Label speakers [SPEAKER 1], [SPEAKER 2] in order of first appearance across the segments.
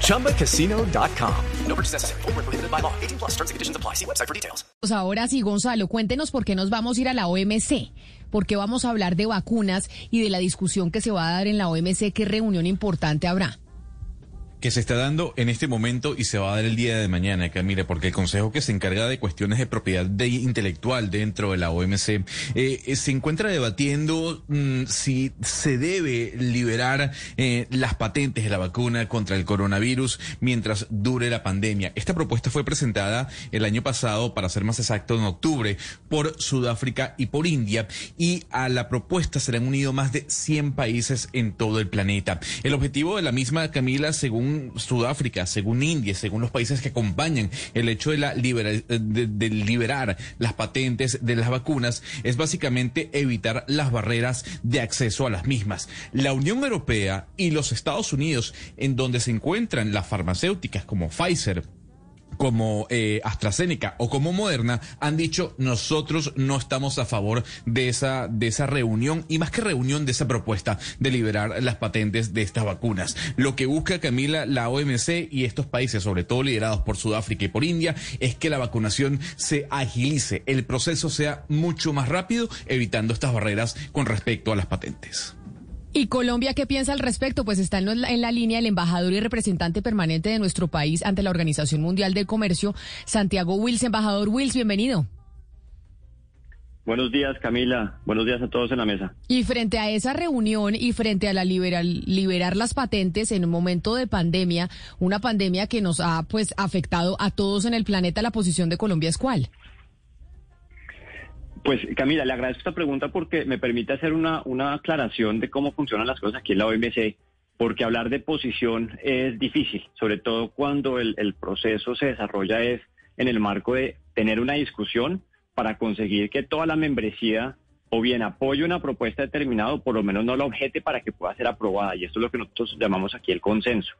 [SPEAKER 1] ChumbaCasino.com. No purchase necessary. Full prohibited by law. 18 plus terms and conditions apply. See website for details.
[SPEAKER 2] Ahora sí, Gonzalo, cuéntenos por qué nos vamos a ir a la OMC. ¿Por qué vamos a hablar de vacunas y de la discusión que se va a dar en la OMC? ¿Qué reunión importante habrá?
[SPEAKER 3] Que se está dando en este momento y se va a dar el día de mañana, Camila, porque el Consejo que se encarga de cuestiones de propiedad de intelectual dentro de la OMC eh, se encuentra debatiendo mm, si se debe liberar eh, las patentes de la vacuna contra el coronavirus mientras dure la pandemia. Esta propuesta fue presentada el año pasado, para ser más exacto, en octubre, por Sudáfrica y por India, y a la propuesta se le han unido más de 100 países en todo el planeta. El objetivo de la misma, Camila, según Sudáfrica, según India, según los países que acompañan el hecho de, la de, liberar las patentes de las vacunas, es básicamente evitar las barreras de acceso a las mismas. La Unión Europea y los Estados Unidos, en donde se encuentran las farmacéuticas como Pfizer, como eh, AstraZeneca o como Moderna han dicho nosotros no estamos a favor de esa de esa reunión y más que reunión de esa propuesta de liberar las patentes de estas vacunas. Lo que busca Camila la OMC y estos países, sobre todo liderados por Sudáfrica y por India, es que la vacunación se agilice, el proceso sea mucho más rápido, evitando estas barreras con respecto a las patentes.
[SPEAKER 2] ¿Y Colombia qué piensa al respecto? Pues está en la, línea el embajador y representante permanente de nuestro país ante la Organización Mundial del Comercio, Santiago Wills. Embajador Wills, bienvenido.
[SPEAKER 4] Buenos días, Camila. Buenos días a todos en la mesa.
[SPEAKER 2] Y frente a esa reunión y frente a la liberal, liberar las patentes en un momento de pandemia, una pandemia que nos ha pues afectado a todos en el planeta, la posición de Colombia es cuál?
[SPEAKER 4] Pues Camila, le agradezco esta pregunta porque me permite hacer una, una aclaración de cómo funcionan las cosas aquí en la OMC, porque hablar de posición es difícil, sobre todo cuando el, el proceso se desarrolla es en el marco de tener una discusión para conseguir que toda la membresía o bien apoye una propuesta determinada o por lo menos no la objete para que pueda ser aprobada. Y esto es lo que nosotros llamamos aquí el consenso.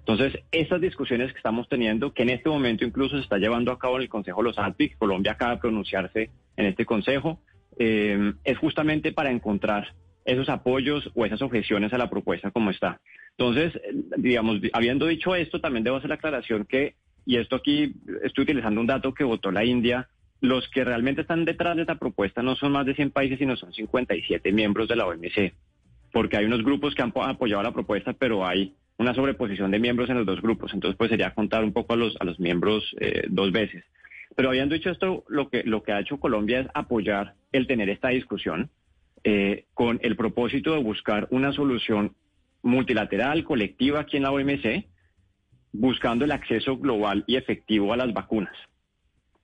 [SPEAKER 4] Entonces, estas discusiones que estamos teniendo, que en este momento incluso se está llevando a cabo en el Consejo de los Alpes, Colombia acaba de pronunciarse en este Consejo, eh, es justamente para encontrar esos apoyos o esas objeciones a la propuesta como está. Entonces, digamos, habiendo dicho esto, también debo hacer la aclaración que, y esto aquí estoy utilizando un dato que votó la India, los que realmente están detrás de esta propuesta no son más de 100 países, sino son 57 miembros de la OMC, porque hay unos grupos que han apoyado la propuesta, pero hay una sobreposición de miembros en los dos grupos. Entonces, pues sería contar un poco a los, a los miembros eh, dos veces. Pero habiendo dicho esto, lo que, lo que ha hecho Colombia es apoyar el tener esta discusión eh, con el propósito de buscar una solución multilateral, colectiva aquí en la OMC, buscando el acceso global y efectivo a las vacunas.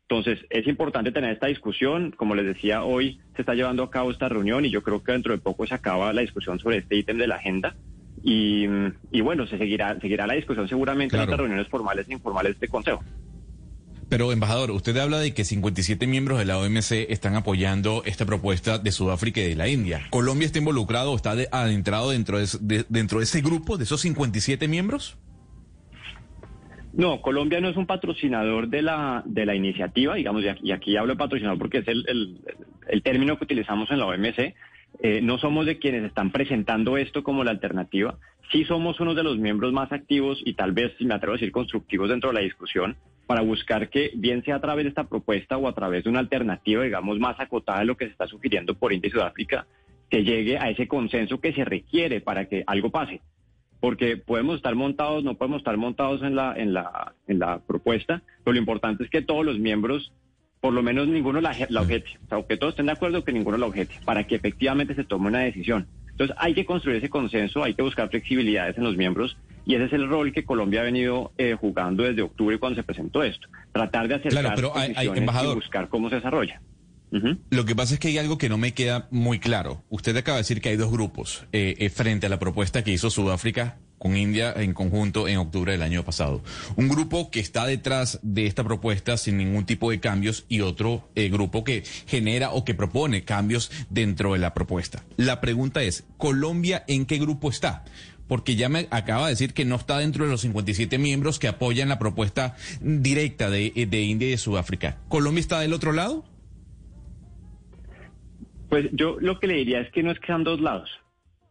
[SPEAKER 4] Entonces, es importante tener esta discusión. Como les decía, hoy se está llevando a cabo esta reunión y yo creo que dentro de poco se acaba la discusión sobre este ítem de la agenda. Y, bueno, se seguirá, seguirá la discusión seguramente en estas reuniones formales e informales de Consejo.
[SPEAKER 3] Pero, embajador, usted habla de que 57 miembros de la OMC están apoyando esta propuesta de Sudáfrica y de la India. ¿Colombia está involucrado o está adentrado dentro de, dentro de ese grupo, de esos 57 miembros?
[SPEAKER 4] No, Colombia no es un patrocinador de la, de la iniciativa, digamos, y aquí, hablo de patrocinador porque es el, el, el término que utilizamos en la OMC. Eh, no somos de quienes están presentando esto como la alternativa. Sí somos uno de los miembros más activos y tal vez, si me atrevo a decir, constructivos dentro de la discusión para buscar que, bien sea a través de esta propuesta o a través de una alternativa, digamos, más acotada de lo que se está sugiriendo por India y Sudáfrica, se llegue a ese consenso que se requiere para que algo pase. Porque podemos estar montados, no podemos estar montados en la, en la, en la propuesta, pero lo importante es que todos los miembros por lo menos ninguno la, objete, o sea, que todos estén de acuerdo que ninguno la objete, para que efectivamente se tome una decisión. Entonces hay que construir ese consenso, hay que buscar flexibilidades en los miembros y ese es el rol que Colombia ha venido eh, jugando desde octubre cuando se presentó esto, tratar de acercar
[SPEAKER 3] claro, pero y
[SPEAKER 4] buscar cómo se desarrolla.
[SPEAKER 3] Lo que pasa es que hay algo que no me queda muy claro. Usted acaba de decir que hay dos grupos eh, eh, frente a la propuesta que hizo Sudáfrica con India en conjunto en octubre del año pasado. Un grupo que está detrás de esta propuesta sin ningún tipo de cambios y otro eh, grupo que genera o que propone cambios dentro de la propuesta. La pregunta es, ¿Colombia en qué grupo está? Porque ya me acaba de decir que no está dentro de los 57 miembros que apoyan la propuesta directa de, India y de Sudáfrica. ¿Colombia está del otro lado?
[SPEAKER 4] Pues yo lo que le diría es que no es que sean dos lados.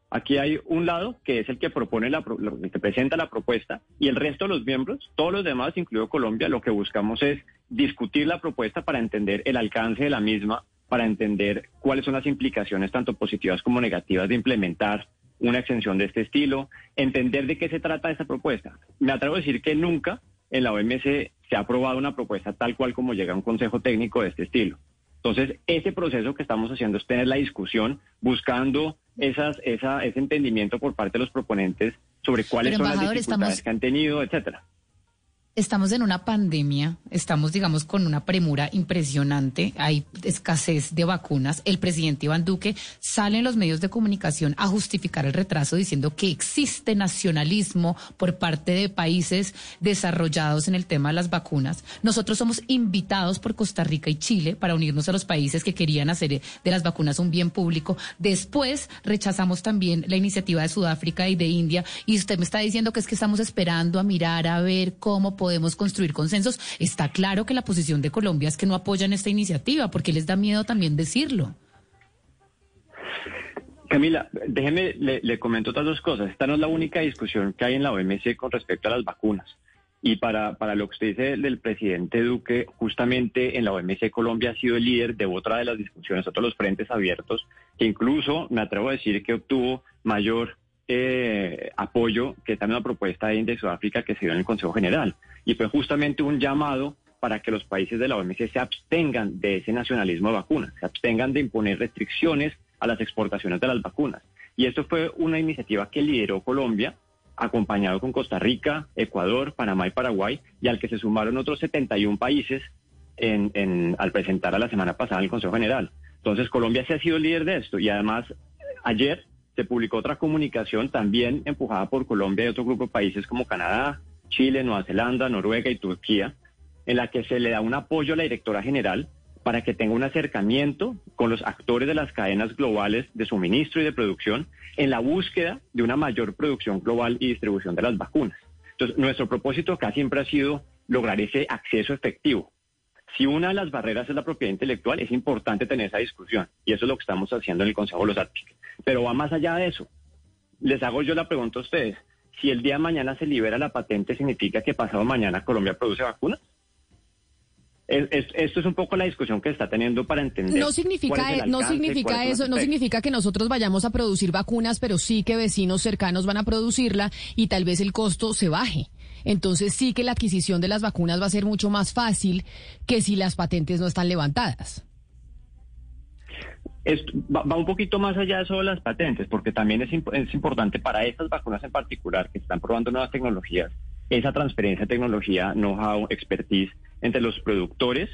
[SPEAKER 4] Aquí hay un lado que es el que propone la, que presenta la propuesta y el resto de los miembros, todos los demás, incluido Colombia, lo que buscamos es discutir la propuesta para entender el alcance de la misma, para entender cuáles son las implicaciones tanto positivas como negativas de implementar una extensión de este estilo, entender de qué se trata esta propuesta. Me atrevo a decir que nunca en la OMC se ha aprobado una propuesta tal cual como llega a un consejo técnico de este estilo. Entonces, ese proceso que estamos haciendo es tener la discusión buscando esas, esa, ese entendimiento por parte de los proponentes sobre cuáles son las dificultades que han tenido, etcétera.
[SPEAKER 5] Estamos en una pandemia, estamos, digamos, con una premura impresionante, hay escasez de vacunas. El presidente Iván Duque sale en los medios de comunicación a justificar el retraso diciendo que existe nacionalismo por parte de países desarrollados en el tema de las vacunas. Nosotros somos invitados por Costa Rica y Chile para unirnos a los países que querían hacer de las vacunas un bien público. Después rechazamos también la iniciativa de Sudáfrica y de India y usted me está diciendo que es que estamos esperando a mirar a ver cómo podemos construir consensos. Está claro que la posición de Colombia es que no apoyan esta iniciativa, porque les da miedo también decirlo.
[SPEAKER 4] Camila, déjeme, le, comento otras dos cosas. Esta no es la única discusión que hay en la OMC con respecto a las vacunas. Y para, para lo que usted dice del presidente Duque, justamente en la OMC Colombia ha sido el líder de otra de las discusiones, otros los frentes abiertos, que incluso me atrevo a decir que obtuvo mayor eh, apoyo que en una propuesta de India Sudáfrica que se dio en el Consejo General. Y fue justamente un llamado para que los países de la OMC se abstengan de ese nacionalismo de vacunas, se abstengan de imponer restricciones a las exportaciones de las vacunas. Y esto fue una iniciativa que lideró Colombia, acompañado con Costa Rica, Ecuador, Panamá y Paraguay, y al que se sumaron otros 71 países en, al presentar a la semana pasada en el Consejo General. Entonces Colombia se ha sido líder de esto y además ayer se publicó otra comunicación también empujada por Colombia y otro grupo de países como Canadá, Chile, Nueva Zelanda, Noruega y Turquía, en la que se le da un apoyo a la directora general para que tenga un acercamiento con los actores de las cadenas globales de suministro y de producción en la búsqueda de una mayor producción global y distribución de las vacunas. Entonces, nuestro propósito acá siempre ha sido lograr ese acceso efectivo. Si una de las barreras es la propiedad intelectual, es importante tener esa discusión y eso es lo que estamos haciendo en el Consejo de los Árticos. Pero va más allá de eso. Les hago yo la pregunta a ustedes. Si el día de mañana se libera la patente, ¿significa que pasado mañana Colombia produce vacunas? esto es un poco la discusión que está teniendo para entender.
[SPEAKER 2] No significa, e, no significa eso, no significa que nosotros vayamos a producir vacunas, pero sí que vecinos cercanos van a producirla y tal vez el costo se baje. Entonces sí que la adquisición de las vacunas va a ser mucho más fácil que si las patentes no están levantadas.
[SPEAKER 4] Va, un poquito más allá de solo las patentes, porque también es, es importante para estas vacunas en particular que están probando nuevas tecnologías, esa transferencia de tecnología, know-how, expertise entre los productores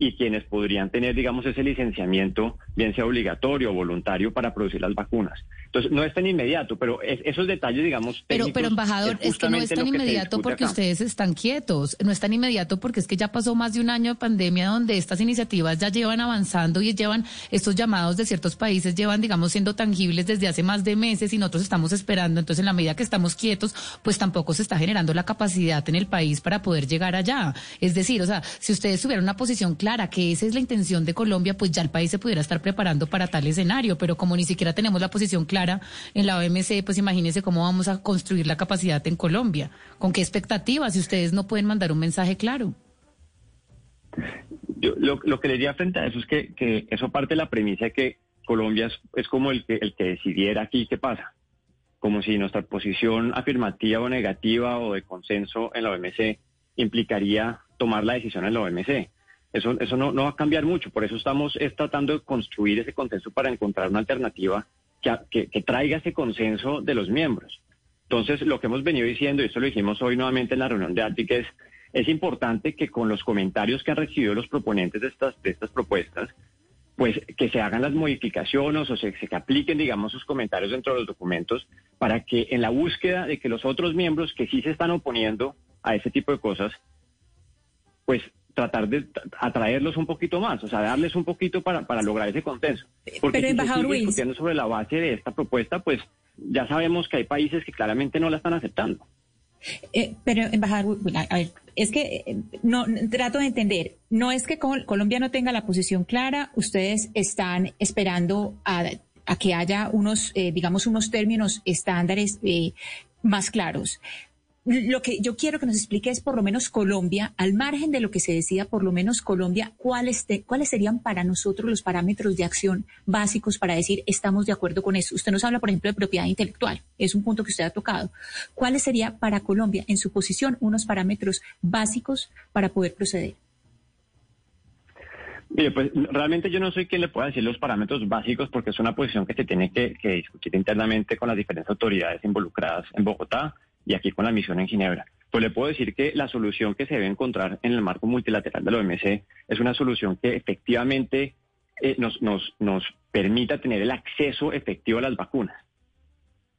[SPEAKER 4] y quienes podrían tener, digamos, ese licenciamiento, bien sea obligatorio o voluntario, para producir las vacunas. Entonces, no es tan inmediato, pero esos detalles, digamos...
[SPEAKER 5] Pero, pero embajador, es, que no es tan inmediato porque ustedes están quietos, no es tan inmediato porque es que ya pasó más de un año de pandemia donde estas iniciativas ya llevan avanzando y llevan, estos llamados de ciertos países llevan, digamos, siendo tangibles desde hace más de meses y nosotros estamos esperando. Entonces, en la medida que estamos quietos, pues tampoco se está generando la capacidad en el país para poder llegar allá. Es decir, o sea, si ustedes tuvieran una posición clara, que esa es la intención de Colombia, pues ya el país se pudiera estar preparando para tal escenario, pero como ni siquiera tenemos la posición clara, en la OMC, pues imagínense cómo vamos a construir la capacidad en Colombia. ¿Con qué expectativas si ustedes no pueden mandar un mensaje claro?
[SPEAKER 4] Yo, lo, que le diría frente a eso es que, eso parte de la premisa de que Colombia es, como el que, el que decidiera aquí qué pasa. Como si nuestra posición afirmativa o negativa o de consenso en la OMC implicaría tomar la decisión en la OMC. Eso, eso no, no va a cambiar mucho. Por eso estamos tratando de construir ese consenso para encontrar una alternativa que, traiga ese consenso de los miembros. Entonces, lo que hemos venido diciendo, y esto lo dijimos hoy nuevamente en la reunión de ATIC, es, es importante que con los comentarios que han recibido los proponentes de estas, de estas propuestas, pues que se hagan las modificaciones o se, se apliquen, digamos, sus comentarios dentro de los documentos para que en la búsqueda de que los otros miembros que sí se están oponiendo a ese tipo de cosas, pues tratar de atraerlos un poquito más, o sea, darles un poquito para, para lograr ese consenso. Porque
[SPEAKER 6] Pero,
[SPEAKER 4] si
[SPEAKER 6] embajador
[SPEAKER 4] discutiendo sobre la base de esta propuesta, pues ya sabemos que hay países que claramente no la están aceptando.
[SPEAKER 6] Eh, pero, embajador, a ver, es que eh, no trato de entender. No es que Col- Colombia no tenga la posición clara. Ustedes están esperando a, a que haya unos, eh, digamos, unos términos estándares eh, más claros. Lo que yo quiero que nos explique es por lo menos Colombia, al margen de lo que se decida, por lo menos Colombia, cuáles, te- cuáles serían para nosotros los parámetros de acción básicos para decir estamos de acuerdo con eso. Usted nos habla, por ejemplo, de propiedad intelectual, es un punto que usted ha tocado. ¿Cuáles serían para Colombia, en su posición, unos parámetros básicos para poder proceder?
[SPEAKER 4] Mire, pues realmente yo no soy quien le pueda decir los parámetros básicos porque es una posición que se tiene que, que discutir internamente con las diferentes autoridades involucradas en Bogotá y aquí con la misión en Ginebra. Pues le puedo decir que la solución que se debe encontrar en el marco multilateral de la OMC es una solución que efectivamente eh, nos, nos, nos permita tener el acceso efectivo a las vacunas.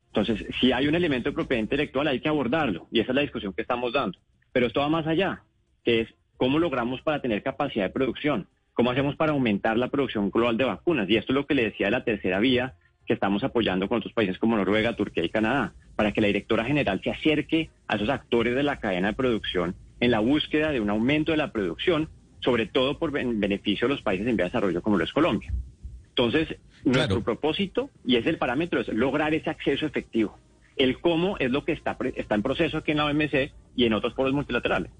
[SPEAKER 4] Entonces, si hay un elemento de propiedad intelectual, hay que abordarlo y esa es la discusión que estamos dando. Pero esto va más allá, que es cómo logramos para tener capacidad de producción, cómo hacemos para aumentar la producción global de vacunas. Y esto es lo que le decía de la tercera vía que estamos apoyando con otros países como Noruega, Turquía y Canadá, para que la directora general se acerque a esos actores de la cadena de producción en la búsqueda de un aumento de la producción, sobre todo por ben- beneficio de los países en vía de desarrollo como lo es Colombia. Entonces, nuestro propósito, y es el parámetro, es lograr ese acceso efectivo. El cómo es lo que está, está en proceso aquí en la OMC y en otros foros multilaterales.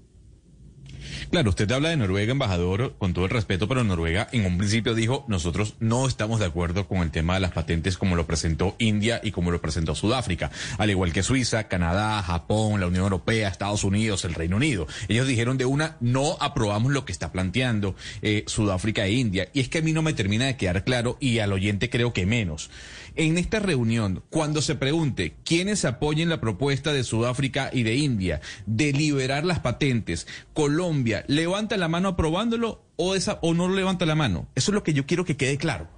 [SPEAKER 3] Claro, usted habla de Noruega, embajador, con todo el respeto, pero Noruega en un principio dijo, nosotros no estamos de acuerdo con el tema de las patentes como lo presentó India y como lo presentó Sudáfrica, al igual que Suiza, Canadá, Japón, la Unión Europea, Estados Unidos, el Reino Unido. Ellos dijeron de una, no aprobamos lo que está planteando eh, Sudáfrica e India. Y es que a mí no me termina de quedar claro y al oyente creo que menos. En esta reunión, cuando se pregunte quiénes apoyen la propuesta de Sudáfrica y de India de liberar las patentes, Colombia, ¿levanta la mano aprobándolo o, esa, o no levanta la mano? Eso es lo que yo quiero que quede claro.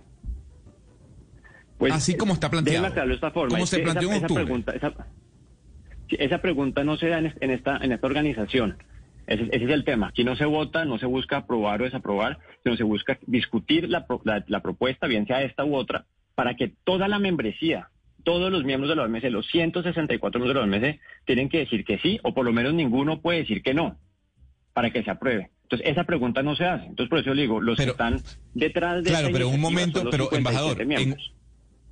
[SPEAKER 4] Pues,
[SPEAKER 3] Así como está planteado.
[SPEAKER 4] De esta forma.
[SPEAKER 3] Como
[SPEAKER 4] Es
[SPEAKER 3] se planteó en
[SPEAKER 4] esa, esa
[SPEAKER 3] octubre.
[SPEAKER 4] pregunta, esa, sí, esa pregunta no se da en, en esta, en esta organización. Ese, ese es el tema. Aquí no se vota, no se busca aprobar o desaprobar, sino se busca discutir la- la propuesta, bien sea esta u otra, para que toda la membresía, todos los miembros de la OMC, los 164 miembros de la OMC, tienen que decir que sí, o por lo menos ninguno puede decir que no, para que se apruebe. Entonces, esa pregunta no se hace. Entonces, por eso le digo, los que están detrás de
[SPEAKER 3] Claro, pero un
[SPEAKER 4] iniciativa
[SPEAKER 3] momento, pero
[SPEAKER 4] 57
[SPEAKER 3] embajador, en-.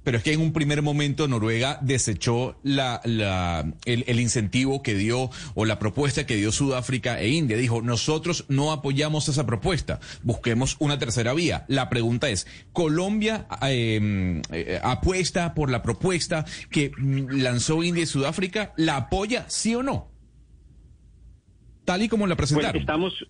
[SPEAKER 3] Pero es que en un primer momento Noruega desechó la, la, el, el incentivo que dio o la propuesta que dio Sudáfrica e India. Dijo, nosotros no apoyamos esa propuesta, busquemos una tercera vía. La pregunta es, ¿Colombia eh, eh, apuesta por la propuesta que mm, lanzó India y Sudáfrica? ¿La apoya, sí o no? Tal y como la
[SPEAKER 4] Pues
[SPEAKER 3] presentaron.
[SPEAKER 4] estamos,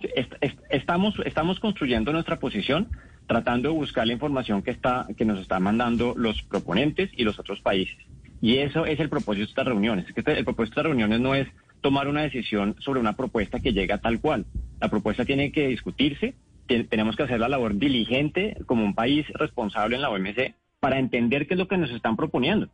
[SPEAKER 4] est- est- estamos, estamos construyendo nuestra posición, tratando de buscar la información que está, que nos están mandando los proponentes y los otros países. Y eso es el propósito de estas reuniones. Es que este- el propósito de estas reuniones no es tomar una decisión sobre una propuesta que llega tal cual. La propuesta tiene que discutirse, te- tenemos que hacer la labor diligente como un país responsable en la OMC para entender qué es lo que nos están proponiendo.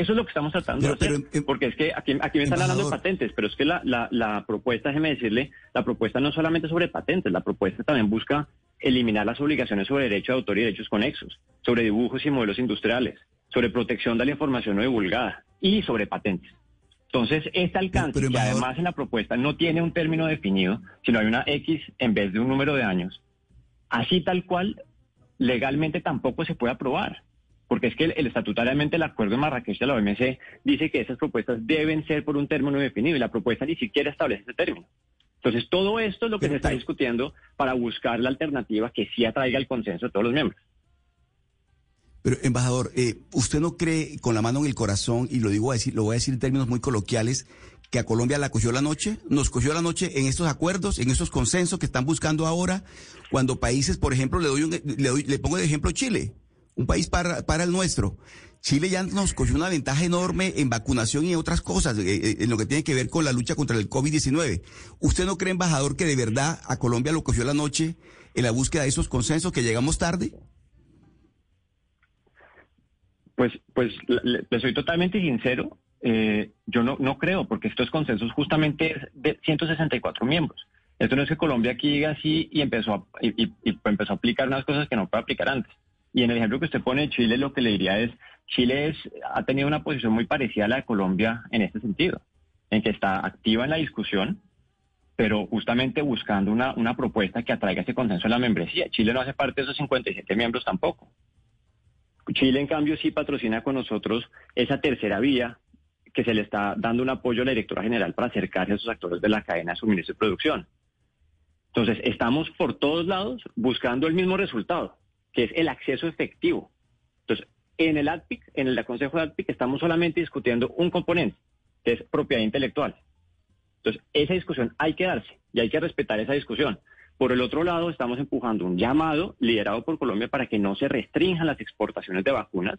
[SPEAKER 4] Eso es lo que estamos tratando de hacer. porque es que aquí, aquí me están hablando de patentes, pero es que la, la, la propuesta, déjeme decirle, la propuesta no solamente sobre patentes, la propuesta también busca eliminar las obligaciones sobre derecho de autor y derechos conexos, sobre dibujos y modelos industriales, sobre protección de la información no divulgada y sobre patentes. Entonces, este alcance, que además en la propuesta no tiene un término definido, sino hay una X en vez de un número de años, así tal cual, legalmente tampoco se puede aprobar. Porque es que el, el estatutariamente el acuerdo de Marrakech de la OMC dice que esas propuestas deben ser por un término definido y la propuesta ni siquiera establece ese término. Entonces, todo esto es lo que se está discutiendo para buscar la alternativa que sí atraiga el consenso de todos los miembros.
[SPEAKER 7] Pero, embajador, eh, ¿usted no cree con la mano en el corazón, y lo digo a decir, lo voy a decir en términos muy coloquiales, que a Colombia la cogió la noche? ¿Nos cogió la noche en estos acuerdos, en estos consensos que están buscando ahora? Cuando países, por ejemplo, le doy, un- le, doy- le pongo de ejemplo Chile, un país para, el nuestro. Chile ya nos cogió una ventaja enorme en vacunación y en otras cosas, eh, eh, en lo que tiene que ver con la lucha contra el COVID-19. ¿Usted no cree, embajador, que de verdad a Colombia lo cogió la noche en la búsqueda de esos consensos que llegamos tarde?
[SPEAKER 4] Pues, pues le, soy totalmente sincero. Eh, yo no, no creo, porque estos consensos justamente es de 164 miembros. Esto no es que Colombia aquí diga así y empezó a, y, empezó a aplicar unas cosas que no puede aplicar antes. Y en el ejemplo que usted pone de Chile, lo que le diría es, Chile ha tenido una posición muy parecida a la de Colombia en este sentido, en que está activa en la discusión, pero justamente buscando una, una propuesta que atraiga ese consenso en la membresía. Chile no hace parte de esos 57 miembros tampoco. Chile, en cambio, sí patrocina con nosotros esa tercera vía que se le está dando un apoyo a la directora general para acercarse a esos actores de la cadena de suministro y producción. Entonces, estamos por todos lados buscando el mismo resultado, que es el acceso efectivo. Entonces, en el ADPIC, en el Consejo de ADPIC, estamos solamente discutiendo un componente, que es propiedad intelectual. Entonces, esa discusión hay que darse y hay que respetar esa discusión. Por el otro lado, estamos empujando un llamado liderado por Colombia para que no se restrinjan las exportaciones de vacunas.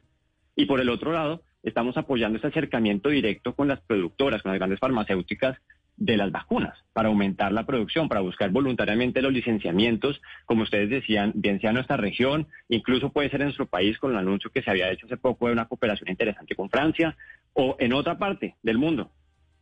[SPEAKER 4] Y por el otro lado, estamos apoyando ese acercamiento directo con las productoras, con las grandes farmacéuticas de las vacunas, para aumentar la producción, para buscar voluntariamente los licenciamientos, como ustedes decían, bien sea en nuestra región, incluso puede ser en nuestro país con el anuncio que se había hecho hace poco de una cooperación interesante con Francia, o en otra parte del mundo,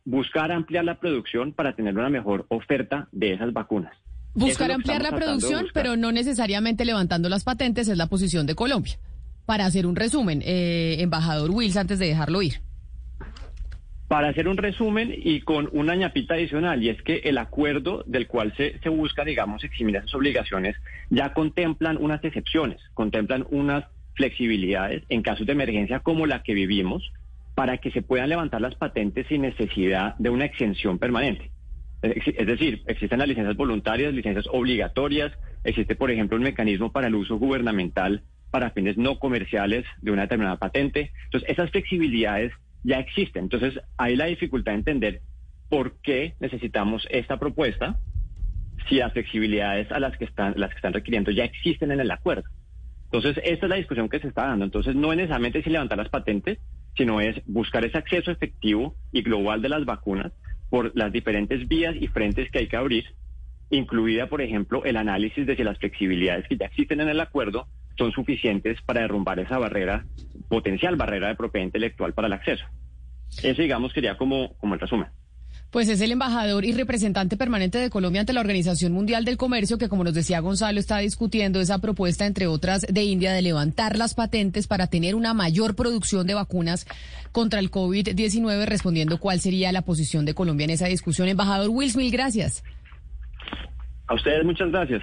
[SPEAKER 4] buscar ampliar la producción para tener una mejor oferta de esas vacunas.
[SPEAKER 2] Buscar ampliar la producción, pero no necesariamente levantando las patentes, es la posición de Colombia. Para hacer un resumen, eh, embajador Wills, antes de dejarlo ir.
[SPEAKER 4] Para hacer un resumen y con una ñapita adicional, y es que el acuerdo del cual se, se busca, digamos, eximir esas obligaciones, ya contemplan unas excepciones, contemplan unas flexibilidades en casos de emergencia como la que vivimos, para que se puedan levantar las patentes sin necesidad de una exención permanente. Es decir, existen las licencias voluntarias, licencias obligatorias, existe, por ejemplo, un mecanismo para el uso gubernamental para fines no comerciales de una determinada patente. Entonces, esas flexibilidades ya existen. Entonces, hay la dificultad de entender por qué necesitamos esta propuesta si las flexibilidades a las que están, las que están requiriendo ya existen en el acuerdo. Entonces, esta es la discusión que se está dando. Entonces, no es necesariamente si levantar las patentes, sino es buscar ese acceso efectivo y global de las vacunas por las diferentes vías y frentes que hay que abrir, incluida, por ejemplo, el análisis de si las flexibilidades que ya existen en el acuerdo son suficientes para derrumbar esa barrera, potencial barrera de propiedad intelectual para el acceso. Eso, digamos, sería como, como el resumen.
[SPEAKER 2] Pues es el embajador y representante permanente de Colombia ante la Organización Mundial del Comercio, que como nos decía Gonzalo, está discutiendo esa propuesta, entre otras, de India de levantar las patentes para tener una mayor producción de vacunas contra el COVID-19, respondiendo cuál sería la posición de Colombia en esa discusión. Embajador Wills, mil gracias.
[SPEAKER 4] A ustedes muchas gracias.